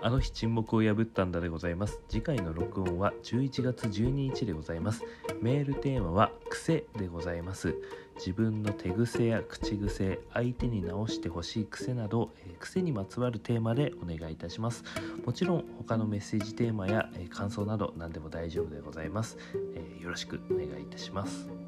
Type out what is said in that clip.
あの日沈黙を破ったんだでございます。次回の録音は11月12日でございます。メールテーマは癖でございます。自分の手癖や口癖相手に直してほしい癖など、えー癖にまつわるテーマでお願いいたします。もちろん他のメッセージテーマや、えー感想など何でも大丈夫でございます、えーよろしくお願いいたします。